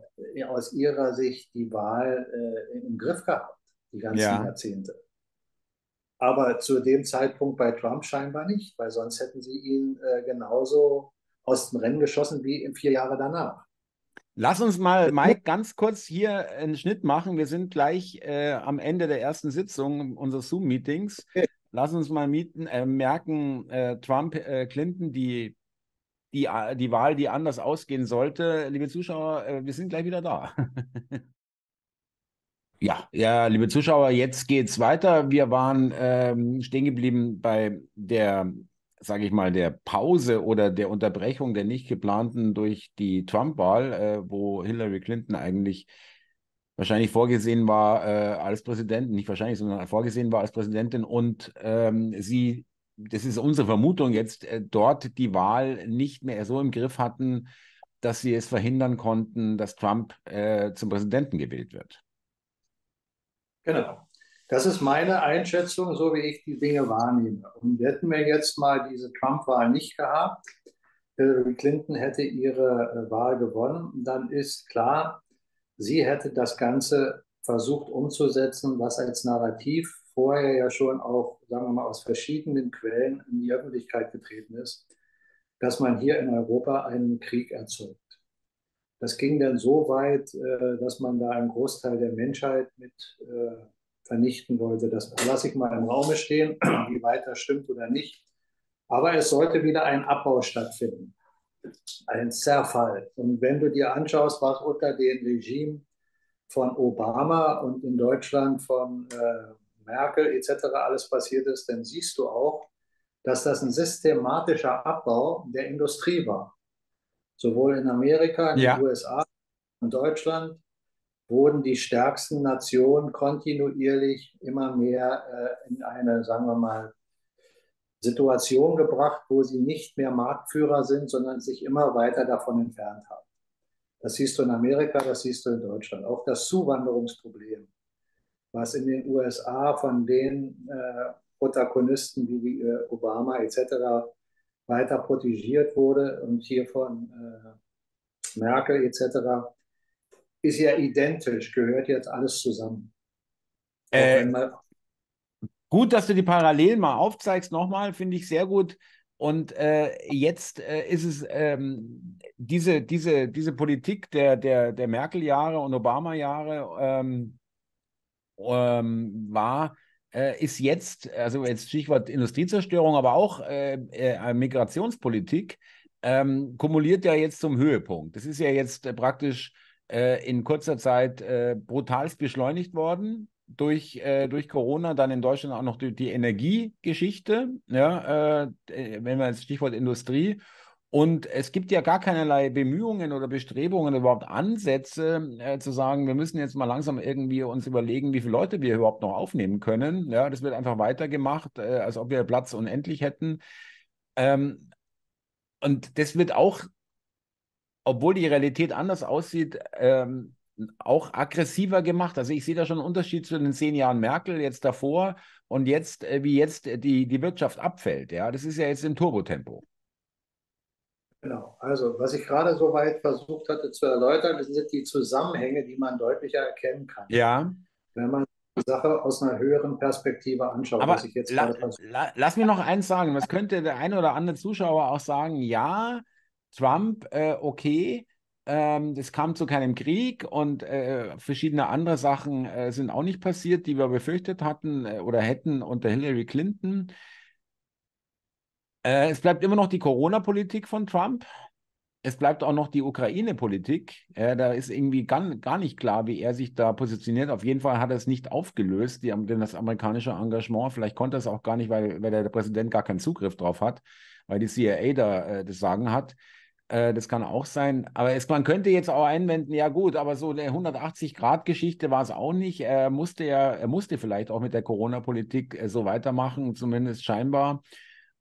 aus ihrer Sicht die Wahl äh, im Griff gehabt, die ganzen ja. Jahrzehnte. Aber zu dem Zeitpunkt bei Trump scheinbar nicht, weil sonst hätten sie ihn äh, genauso aus dem Rennen geschossen wie vier Jahre danach. Lass uns mal, Mike, ganz kurz hier einen Schnitt machen. Wir sind gleich äh, am Ende der ersten Sitzung unseres Zoom-Meetings. Lass uns mal mieten, äh, merken, äh, Trump, äh, Clinton, die, die, die Wahl, die anders ausgehen sollte. Liebe Zuschauer, äh, wir sind gleich wieder da. *laughs* ja, ja, liebe Zuschauer, jetzt geht es weiter. Wir waren ähm, stehen geblieben bei der sage ich mal, der Pause oder der Unterbrechung der nicht geplanten durch die Trump-Wahl, äh, wo Hillary Clinton eigentlich wahrscheinlich vorgesehen war äh, als Präsidentin, nicht wahrscheinlich, sondern vorgesehen war als Präsidentin und ähm, sie, das ist unsere Vermutung jetzt, äh, dort die Wahl nicht mehr so im Griff hatten, dass sie es verhindern konnten, dass Trump äh, zum Präsidenten gewählt wird. Genau. Das ist meine Einschätzung, so wie ich die Dinge wahrnehme. Und hätten wir jetzt mal diese Trump-Wahl nicht gehabt, Hillary Clinton hätte ihre äh, Wahl gewonnen, dann ist klar, sie hätte das Ganze versucht umzusetzen, was als Narrativ vorher ja schon auch, sagen wir mal, aus verschiedenen Quellen in die Öffentlichkeit getreten ist, dass man hier in Europa einen Krieg erzeugt. Das ging dann so weit, äh, dass man da einen Großteil der Menschheit mit äh, vernichten wollte. Das lasse ich mal im Raume stehen, *clears throat* wie weit das stimmt oder nicht. Aber es sollte wieder ein Abbau stattfinden, ein Zerfall. Und wenn du dir anschaust, was unter dem Regime von Obama und in Deutschland von äh, Merkel etc. alles passiert ist, dann siehst du auch, dass das ein systematischer Abbau der Industrie war. Sowohl in Amerika, in ja. den USA, in Deutschland wurden die stärksten Nationen kontinuierlich immer mehr äh, in eine, sagen wir mal, Situation gebracht, wo sie nicht mehr Marktführer sind, sondern sich immer weiter davon entfernt haben. Das siehst du in Amerika, das siehst du in Deutschland. Auch das Zuwanderungsproblem, was in den USA von den äh, Protagonisten wie äh, Obama etc. weiter protegiert wurde und hier von äh, Merkel etc ist ja identisch, gehört jetzt alles zusammen. Äh, gut, dass du die Parallelen mal aufzeigst, nochmal, finde ich sehr gut. Und äh, jetzt äh, ist es ähm, diese, diese, diese Politik der, der, der Merkel-Jahre und Obama-Jahre ähm, ähm, war, äh, ist jetzt, also jetzt Stichwort Industriezerstörung, aber auch äh, äh, Migrationspolitik, ähm, kumuliert ja jetzt zum Höhepunkt. Das ist ja jetzt praktisch äh, in kurzer Zeit äh, brutalst beschleunigt worden durch, äh, durch Corona, dann in Deutschland auch noch die, die Energiegeschichte, ja, äh, wenn wir jetzt Stichwort Industrie. Und es gibt ja gar keinerlei Bemühungen oder Bestrebungen, überhaupt Ansätze äh, zu sagen, wir müssen jetzt mal langsam irgendwie uns überlegen, wie viele Leute wir überhaupt noch aufnehmen können. Ja, das wird einfach weitergemacht, äh, als ob wir Platz unendlich hätten. Ähm, und das wird auch obwohl die Realität anders aussieht, ähm, auch aggressiver gemacht. Also ich sehe da schon einen Unterschied zu den zehn Jahren Merkel jetzt davor und jetzt, äh, wie jetzt die, die Wirtschaft abfällt. Ja, das ist ja jetzt im Turbotempo. Genau. Also, was ich gerade so weit versucht hatte zu erläutern, sind die Zusammenhänge, die man deutlicher erkennen kann. Ja. Wenn man die Sache aus einer höheren Perspektive anschaut, Aber was ich jetzt la, la, Lass mir noch eins sagen. Was könnte der eine oder andere Zuschauer auch sagen? Ja, Trump, äh, okay, ähm, es kam zu keinem Krieg und äh, verschiedene andere Sachen äh, sind auch nicht passiert, die wir befürchtet hatten äh, oder hätten unter Hillary Clinton. Äh, es bleibt immer noch die Corona-Politik von Trump. Es bleibt auch noch die Ukraine-Politik. Äh, da ist irgendwie gar, gar nicht klar, wie er sich da positioniert. Auf jeden Fall hat er es nicht aufgelöst, die, das amerikanische Engagement. Vielleicht konnte er es auch gar nicht, weil, weil der Präsident gar keinen Zugriff drauf hat, weil die CIA da das Sagen hat. Äh, das kann auch sein. Aber es, man könnte jetzt auch einwenden, ja gut, aber so eine 180-Grad-Geschichte war es auch nicht. Er musste ja, er musste vielleicht auch mit der Corona-Politik äh, so weitermachen, zumindest scheinbar.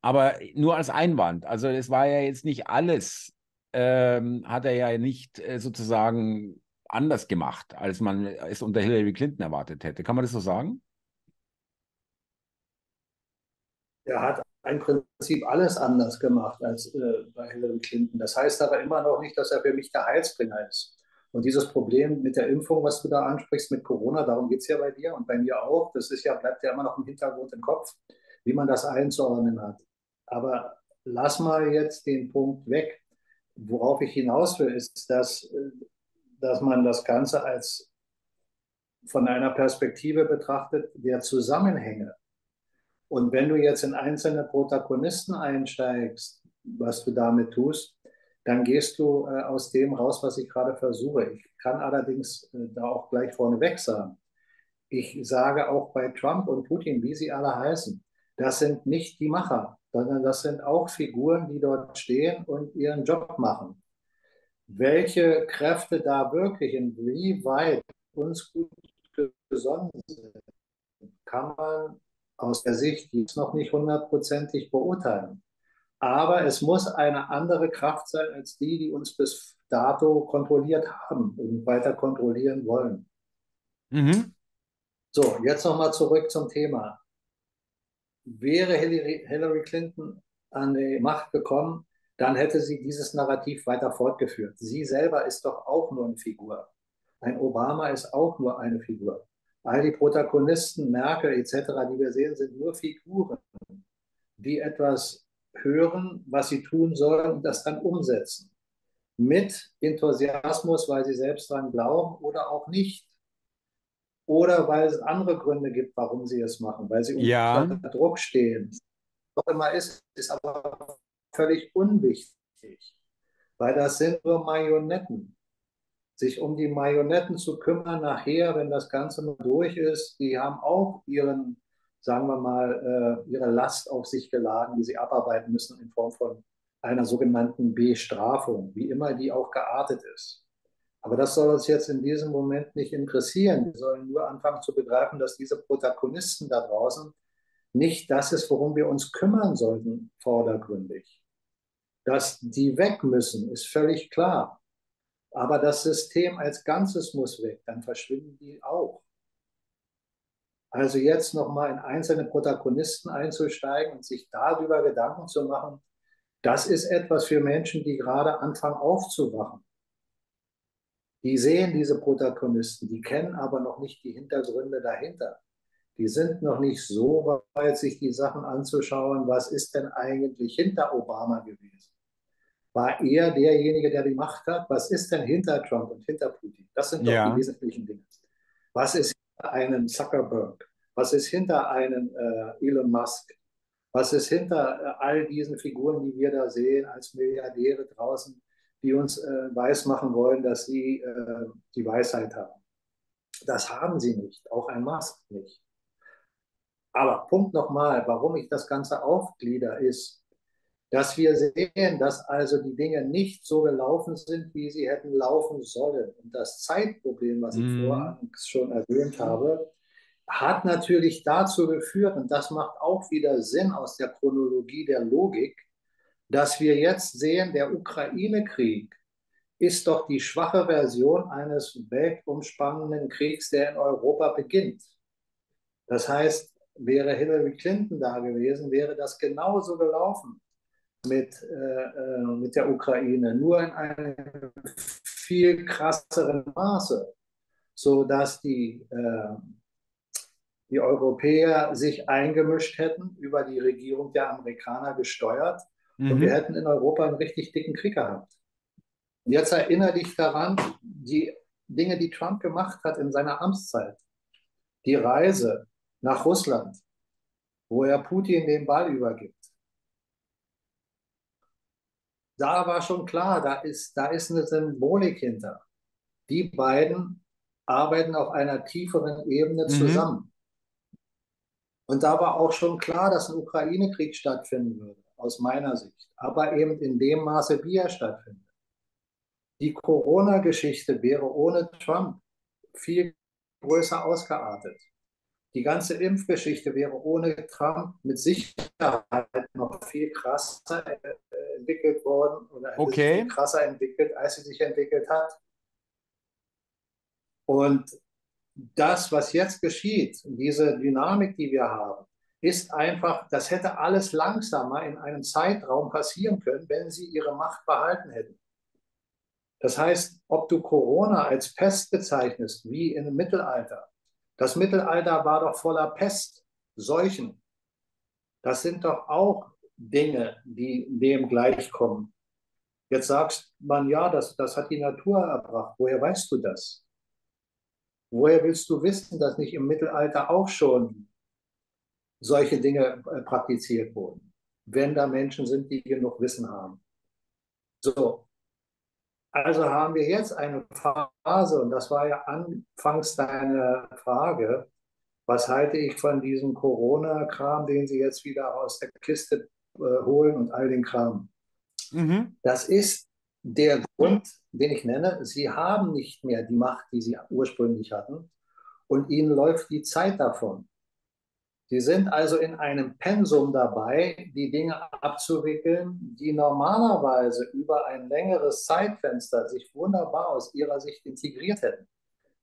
Aber nur als Einwand. Also es war ja jetzt nicht alles, ähm, hat er ja nicht äh, sozusagen anders gemacht, als man es unter Hillary Clinton erwartet hätte. Kann man das so sagen? Er hat im Prinzip alles anders gemacht als äh, bei Hillary Clinton. Das heißt aber immer noch nicht, dass er für mich der Heilsbringer ist. Und dieses Problem mit der Impfung, was du da ansprichst, mit Corona, darum geht es ja bei dir und bei mir auch. Das ist ja, bleibt ja immer noch im Hintergrund im Kopf, wie man das einzuordnen hat. Aber lass mal jetzt den Punkt weg. Worauf ich hinaus will, ist, dass äh, dass man das Ganze als von einer Perspektive betrachtet der Zusammenhänge. Und wenn du jetzt in einzelne Protagonisten einsteigst, was du damit tust, dann gehst du äh, aus dem raus, was ich gerade versuche. Ich kann allerdings äh, da auch gleich vorneweg sagen, ich sage auch bei Trump und Putin, wie sie alle heißen, das sind nicht die Macher, sondern das sind auch Figuren, die dort stehen und ihren Job machen. Welche Kräfte da wirklich inwieweit uns gut gesonnen sind, kann man aus der Sicht jetzt noch nicht hundertprozentig beurteilen. Aber es muss eine andere Kraft sein als die, die uns bis dato kontrolliert haben und weiter kontrollieren wollen. Mhm. So, jetzt nochmal zurück zum Thema. Wäre Hillary, Hillary Clinton an die Macht gekommen, dann hätte sie dieses Narrativ weiter fortgeführt. Sie selber ist doch auch nur eine Figur. Ein Obama ist auch nur eine Figur. All die Protagonisten, Merkel etc., die wir sehen, sind nur Figuren, die etwas hören, was sie tun sollen und das dann umsetzen. Mit Enthusiasmus, weil sie selbst daran glauben oder auch nicht. Oder weil es andere Gründe gibt, warum sie es machen, weil sie ja. unter Druck stehen. Was immer ist, ist aber völlig unwichtig, weil das sind nur Marionetten sich um die Marionetten zu kümmern nachher, wenn das Ganze mal durch ist, die haben auch ihren, sagen wir mal, äh, ihre Last auf sich geladen, die sie abarbeiten müssen in Form von einer sogenannten Bestrafung, wie immer die auch geartet ist. Aber das soll uns jetzt in diesem Moment nicht interessieren. Wir sollen nur anfangen zu begreifen, dass diese Protagonisten da draußen nicht das ist, worum wir uns kümmern sollten, vordergründig. Dass die weg müssen, ist völlig klar. Aber das System als Ganzes muss weg, dann verschwinden die auch. Also jetzt nochmal in einzelne Protagonisten einzusteigen und sich darüber Gedanken zu machen, das ist etwas für Menschen, die gerade anfangen aufzuwachen. Die sehen diese Protagonisten, die kennen aber noch nicht die Hintergründe dahinter. Die sind noch nicht so weit, sich die Sachen anzuschauen, was ist denn eigentlich hinter Obama gewesen. War er derjenige, der die Macht hat? Was ist denn hinter Trump und hinter Putin? Das sind doch ja. die wesentlichen Dinge. Was ist hinter einem Zuckerberg? Was ist hinter einem äh, Elon Musk? Was ist hinter äh, all diesen Figuren, die wir da sehen als Milliardäre draußen, die uns äh, weismachen wollen, dass sie äh, die Weisheit haben? Das haben sie nicht, auch ein Musk nicht. Aber Punkt nochmal, warum ich das Ganze aufglieder, ist, dass wir sehen, dass also die Dinge nicht so gelaufen sind, wie sie hätten laufen sollen. Und das Zeitproblem, was ich mm. vorher schon erwähnt habe, hat natürlich dazu geführt, und das macht auch wieder Sinn aus der Chronologie der Logik, dass wir jetzt sehen, der Ukraine-Krieg ist doch die schwache Version eines weltumspannenden Kriegs, der in Europa beginnt. Das heißt, wäre Hillary Clinton da gewesen, wäre das genauso gelaufen mit, äh, äh, mit der Ukraine, nur in einem viel krasseren Maße, sodass die, äh, die Europäer sich eingemischt hätten, über die Regierung der Amerikaner gesteuert mhm. und wir hätten in Europa einen richtig dicken Krieg gehabt. Jetzt erinnere dich daran, die Dinge, die Trump gemacht hat in seiner Amtszeit. Die Reise nach Russland, wo er Putin den Ball übergibt da war schon klar, da ist, da ist eine Symbolik hinter. Die beiden arbeiten auf einer tieferen Ebene mhm. zusammen. Und da war auch schon klar, dass ein Ukraine-Krieg stattfinden würde, aus meiner Sicht. Aber eben in dem Maße, wie er stattfindet. Die Corona-Geschichte wäre ohne Trump viel größer ausgeartet. Die ganze Impfgeschichte wäre ohne Trump mit Sicherheit noch viel krasser entwickelt worden oder okay. viel krasser entwickelt, als sie sich entwickelt hat. Und das, was jetzt geschieht, diese Dynamik, die wir haben, ist einfach, das hätte alles langsamer in einem Zeitraum passieren können, wenn sie ihre Macht behalten hätten. Das heißt, ob du Corona als Pest bezeichnest, wie im Mittelalter, das Mittelalter war doch voller Pest, Seuchen. Das sind doch auch Dinge, die dem gleichkommen. Jetzt sagst man, ja, das, das hat die Natur erbracht. Woher weißt du das? Woher willst du wissen, dass nicht im Mittelalter auch schon solche Dinge äh, praktiziert wurden? Wenn da Menschen sind, die genug Wissen haben. So, also haben wir jetzt eine Phase, und das war ja anfangs deine Frage, was halte ich von diesem Corona-Kram, den sie jetzt wieder aus der Kiste äh, holen und all den Kram. Mhm. Das ist der Grund, den ich nenne, sie haben nicht mehr die Macht, die sie ursprünglich hatten, und ihnen läuft die Zeit davon. Sie sind also in einem Pensum dabei, die Dinge abzuwickeln, die normalerweise über ein längeres Zeitfenster sich wunderbar aus ihrer Sicht integriert hätten.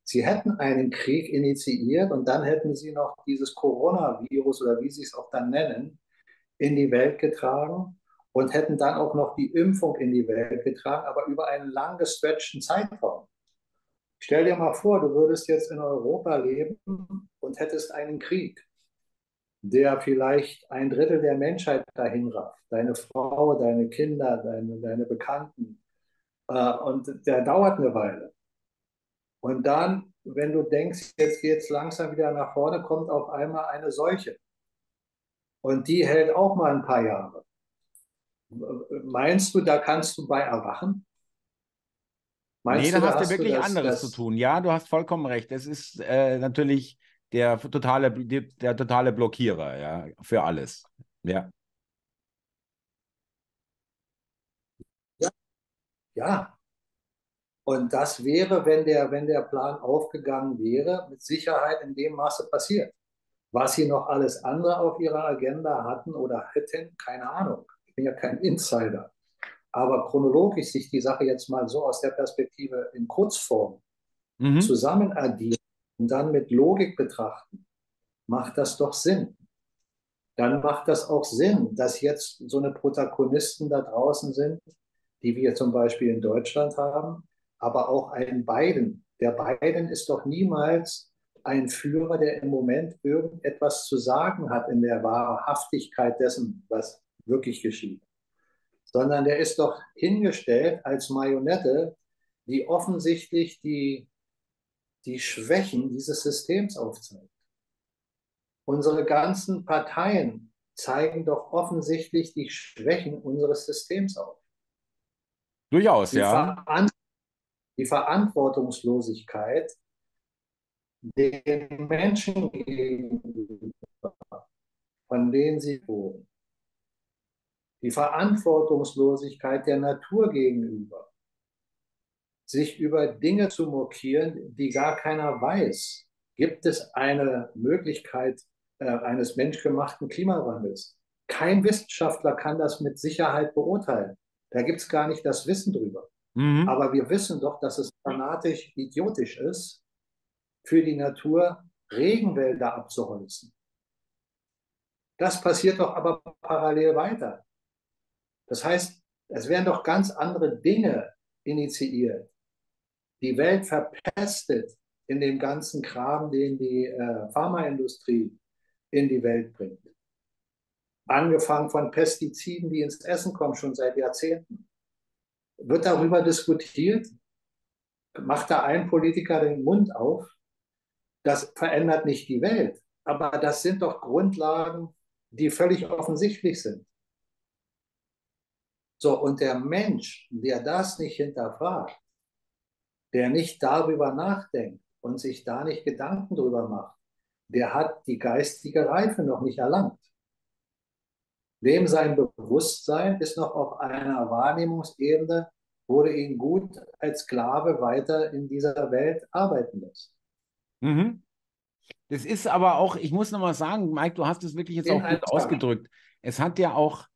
Sie hätten einen Krieg initiiert und dann hätten sie noch dieses Coronavirus oder wie sie es auch dann nennen, in die Welt getragen und hätten dann auch noch die Impfung in die Welt getragen, aber über einen lang gestretchten Zeitraum. Stell dir mal vor, du würdest jetzt in Europa leben und hättest einen Krieg der vielleicht ein Drittel der Menschheit dahin rafft. Deine Frau, deine Kinder, deine, deine Bekannten. Äh, und der dauert eine Weile. Und dann, wenn du denkst, jetzt geht es langsam wieder nach vorne, kommt auf einmal eine Seuche. Und die hält auch mal ein paar Jahre. Meinst du, da kannst du bei erwachen? Meinst nee, da hast, hast du wirklich das, anderes das, zu tun. Ja, du hast vollkommen recht. Es ist äh, natürlich der totale, der totale Blockierer, ja, für alles. Ja. Ja. ja. Und das wäre, wenn der, wenn der Plan aufgegangen wäre, mit Sicherheit in dem Maße passiert. Was sie noch alles andere auf ihrer Agenda hatten oder hätten, keine Ahnung. Ich bin ja kein Insider. Aber chronologisch sich die Sache jetzt mal so aus der Perspektive in Kurzform mhm. zusammen addieren, und dann mit Logik betrachten, macht das doch Sinn. Dann macht das auch Sinn, dass jetzt so eine Protagonisten da draußen sind, die wir zum Beispiel in Deutschland haben, aber auch ein Biden. Der Biden ist doch niemals ein Führer, der im Moment irgendetwas zu sagen hat in der Wahrhaftigkeit dessen, was wirklich geschieht, sondern der ist doch hingestellt als Marionette, die offensichtlich die die Schwächen dieses Systems aufzeigt. Unsere ganzen Parteien zeigen doch offensichtlich die Schwächen unseres Systems auf. Durchaus, die ja. Veran die Verantwortungslosigkeit den Menschen gegenüber, von denen sie wohnen. Die Verantwortungslosigkeit der Natur gegenüber sich über Dinge zu mokieren, die gar keiner weiß. Gibt es eine Möglichkeit äh, eines menschgemachten Klimawandels? Kein Wissenschaftler kann das mit Sicherheit beurteilen. Da gibt es gar nicht das Wissen drüber. Mhm. Aber wir wissen doch, dass es fanatisch idiotisch ist, für die Natur Regenwälder abzuholzen. Das passiert doch aber parallel weiter. Das heißt, es werden doch ganz andere Dinge initiiert die Welt verpestet in dem ganzen Kram, den die äh, Pharmaindustrie in die Welt bringt. Angefangen von Pestiziden, die ins Essen kommen, schon seit Jahrzehnten. Wird darüber diskutiert? Macht da ein Politiker den Mund auf? Das verändert nicht die Welt, aber das sind doch Grundlagen, die völlig offensichtlich sind. So, und der Mensch, der das nicht hinterfragt, der nicht darüber nachdenkt und sich da nicht Gedanken drüber macht, der hat die geistige Reife noch nicht erlangt. Dem sein Bewusstsein ist noch auf einer Wahrnehmungsebene, wo er ihn gut als Sklave weiter in dieser Welt arbeiten lässt. Mhm. Das ist aber auch, ich muss nochmal sagen, Mike, du hast es wirklich jetzt auch gut ausgedrückt. Es hat ja auch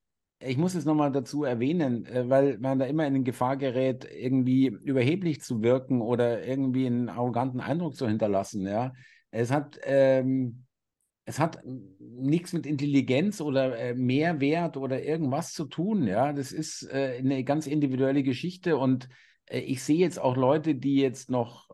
ich muss es nochmal dazu erwähnen, äh, weil man da immer in Gefahr gerät, irgendwie überheblich zu wirken oder irgendwie einen arroganten Eindruck zu hinterlassen. Ja, es hat, ähm, es hat nichts mit Intelligenz oder äh, Mehrwert oder irgendwas zu tun. Ja, das ist äh, eine ganz individuelle Geschichte und äh, ich sehe jetzt auch Leute, die jetzt noch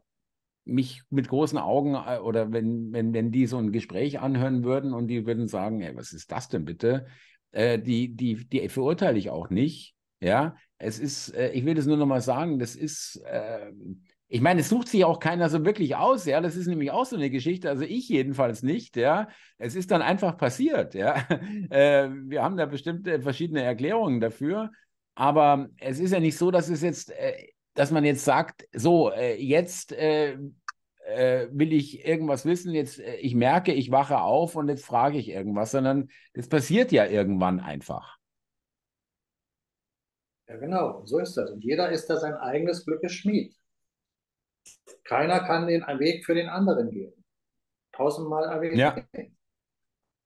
mich mit großen Augen äh, oder wenn, wenn, wenn die so ein Gespräch anhören würden und die würden sagen, ey, was ist das denn bitte? äh, die, die, die verurteile ich auch nicht. Ja, Es ist, äh, ich will das nur noch mal sagen, das ist, äh, ich meine, es sucht sich auch keiner so wirklich aus, ja. Das ist nämlich auch so eine Geschichte, also ich jedenfalls nicht, ja. Es ist dann einfach passiert, ja. *laughs* Äh, wir haben da bestimmte verschiedene Erklärungen dafür, aber es ist ja nicht so, dass es jetzt, äh, dass man jetzt sagt, so, äh, jetzt äh, äh, will ich irgendwas wissen, jetzt, ich merke, ich wache auf und jetzt frage ich irgendwas, sondern das passiert ja irgendwann einfach. Ja, genau, so ist das. Und jeder ist da sein eigenes Glückes Schmied. Keiner kann den Weg für den anderen gehen. Tausendmal erwähnt. Ja.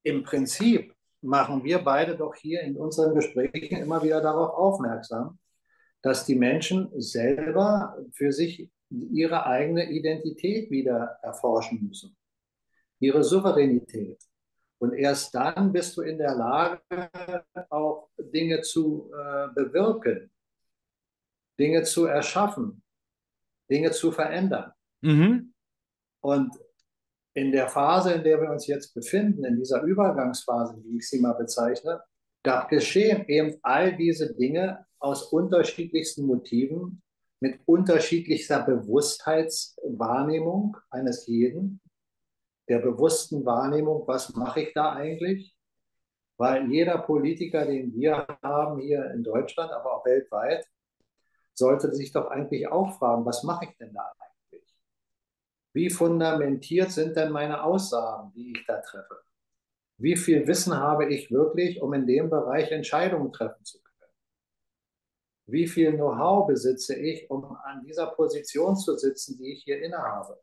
Im Prinzip machen wir beide doch hier in unseren Gesprächen immer wieder darauf aufmerksam, dass die Menschen selber für sich ihre eigene Identität wieder erforschen müssen, ihre Souveränität. Und erst dann bist du in der Lage, auch Dinge zu äh, bewirken, Dinge zu erschaffen, Dinge zu verändern. Mhm. Und in der Phase, in der wir uns jetzt befinden, in dieser Übergangsphase, wie ich sie mal bezeichne, da geschehen eben all diese Dinge aus unterschiedlichsten Motiven, mit unterschiedlichster Bewusstheitswahrnehmung eines jeden, der bewussten Wahrnehmung, was mache ich da eigentlich? Weil jeder Politiker, den wir haben hier in Deutschland, aber auch weltweit, sollte sich doch eigentlich auch fragen, was mache ich denn da eigentlich? Wie fundamentiert sind denn meine Aussagen, die ich da treffe? Wie viel Wissen habe ich wirklich, um in dem Bereich Entscheidungen treffen zu können? Wie viel Know-how besitze ich, um an dieser Position zu sitzen, die ich hier innehabe?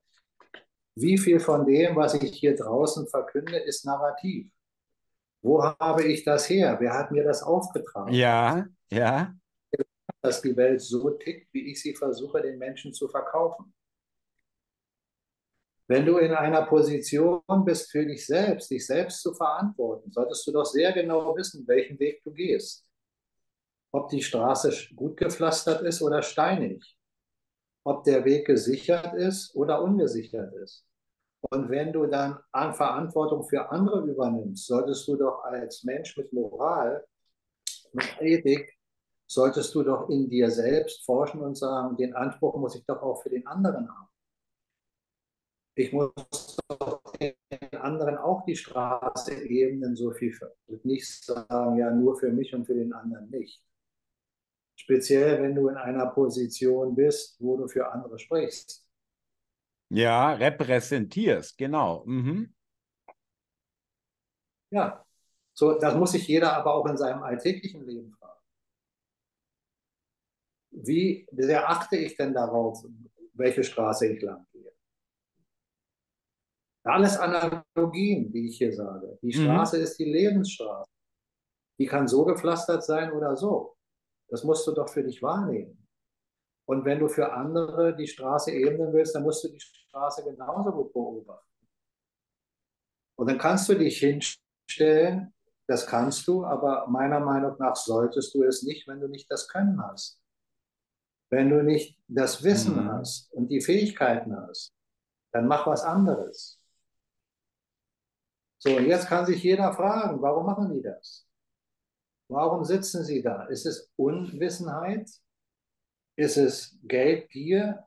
Wie viel von dem, was ich hier draußen verkünde, ist narrativ? Wo habe ich das her? Wer hat mir das aufgetragen? Ja, ja dass die Welt so tickt, wie ich sie versuche, den Menschen zu verkaufen. Wenn du in einer Position bist, für dich selbst, dich selbst zu verantworten, solltest du doch sehr genau wissen, welchen Weg du gehst. Ob die Straße gut gepflastert ist oder steinig. Ob der Weg gesichert ist oder ungesichert ist. Und wenn du dann an Verantwortung für andere übernimmst, solltest du doch als Mensch mit Moral, mit Ethik solltest du doch in dir selbst forschen und sagen, den Anspruch muss ich doch auch für den anderen haben. Ich muss doch den anderen auch die Straße ebnen, so viel für. Nicht sagen, ja, nur für mich und für den anderen nicht. Speziell, wenn du in einer Position bist, wo du für andere sprichst. Ja, repräsentierst, genau. Mhm. Ja, so, das muss sich jeder aber auch in seinem alltäglichen Leben fragen wie sehr achte ich denn darauf, welche Straße ich lang gehe? Alles Analogien, die ich hier sage. Die mhm. Straße mhm. ist die Lebensstraße. Die kann so gepflastert sein oder so. Das musst du doch für dich wahrnehmen. Und wenn du für andere die Straße ebnen willst, dann musst du die Straße genauso gut beobachten. Und dann kannst du dich hinstellen, das kannst du, aber meiner Meinung nach solltest du es nicht, wenn du nicht das Können hast. Wenn du nicht das Wissen mhm. hast und die Fähigkeiten hast, dann mach was anderes. So, und jetzt kann sich jeder fragen, warum machen die das? Warum sitzen sie da? Ist es Unwissenheit? Ist es Geldgier?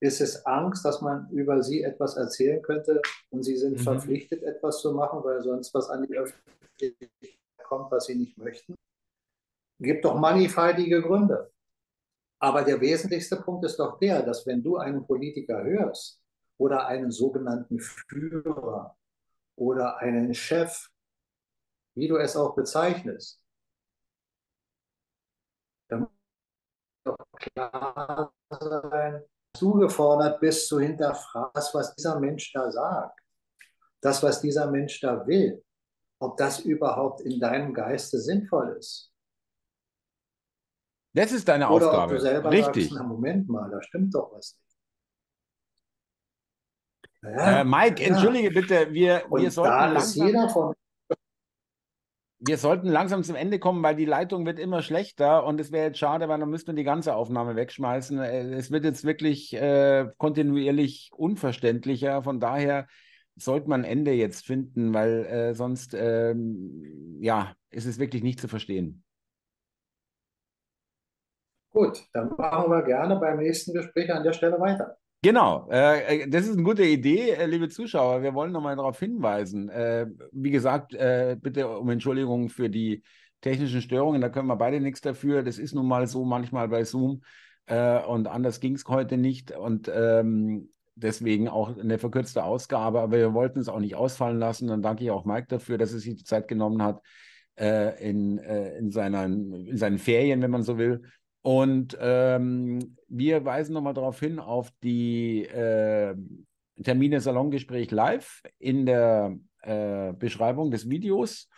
Ist es Angst, dass man über sie etwas erzählen könnte und sie sind mhm. verpflichtet, etwas zu machen, weil sonst was an die Öffentlichkeit kommt, was sie nicht möchten? Gibt doch mannigfaltige Gründe. Aber der wesentlichste Punkt ist doch der, dass wenn du einen Politiker hörst oder einen sogenannten Führer oder einen Chef, wie du es auch bezeichnest, dann muss doch klar sein, zugefordert bist zu hinterfragen, was dieser Mensch da sagt, das, was dieser Mensch da will, ob das überhaupt in deinem Geiste sinnvoll ist. Das ist deine Oder Aufgabe. Ob du selber Richtig. Sagst, na, Moment mal, da stimmt doch was nicht. Ja, äh, Mike, ja. entschuldige bitte, wir, wir sollten langsam, wir sollten langsam zum Ende kommen, weil die Leitung wird immer schlechter und es wäre jetzt schade, weil dann müssten wir die ganze Aufnahme wegschmeißen. Äh, es wird jetzt wirklich äh, kontinuierlich unverständlicher. Von daher sollte man ein Ende jetzt finden, weil äh, sonst ähm, ja, ist es wirklich nicht zu verstehen. Gut, dann machen wir gerne beim nächsten Gespräch an der Stelle weiter. Genau, äh, äh das ist eine gute Idee, äh, liebe Zuschauer. Wir wollen nochmal darauf hinweisen. Äh, wie gesagt, äh, bitte um Entschuldigung für die technischen Störungen. Da können wir beide nichts dafür. Das ist nun mal so manchmal bei Zoom. Äh, und anders ging es heute nicht. Und ähm, deswegen auch eine verkürzte Ausgabe. Aber wir wollten es auch nicht ausfallen lassen. Dann danke ich auch Mike dafür, dass er sich die Zeit genommen hat in, in, seinen, in seinen Ferien, wenn man so will. Und ähm, wir weisen nochmal darauf hin, auf die äh, Termine Salongespräch live in der äh, Beschreibung des Videos.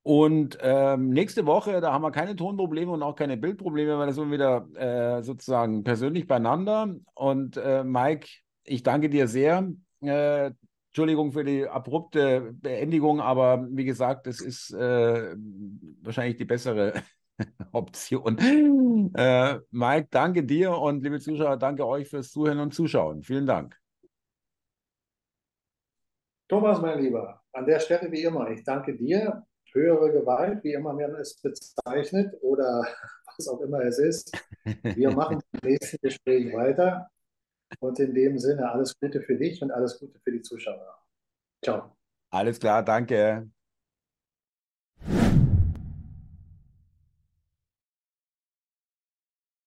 Und ähm, nächste Woche, da haben wir keine Tonprobleme und auch keine Bildprobleme, weil da sind wir wieder äh, sozusagen persönlich beieinander. Und äh, Mike, ich danke dir sehr. Äh, Entschuldigung für die abrupte Beendigung, aber wie gesagt, es ist äh, wahrscheinlich die bessere *laughs* Option. Äh, Mike, danke dir und liebe Zuschauer, danke euch fürs Zuhören und Zuschauen. Vielen Dank. Thomas, mein Lieber, an der Stelle wie immer, ich danke dir. Höhere Gewalt, wie immer man es bezeichnet oder *laughs* was auch immer es ist. Wir *laughs* machen im nächsten Gespräch weiter. Und in dem Sinne alles Gute für dich und alles Gute für die Zuschauer. Ciao. Alles klar, danke.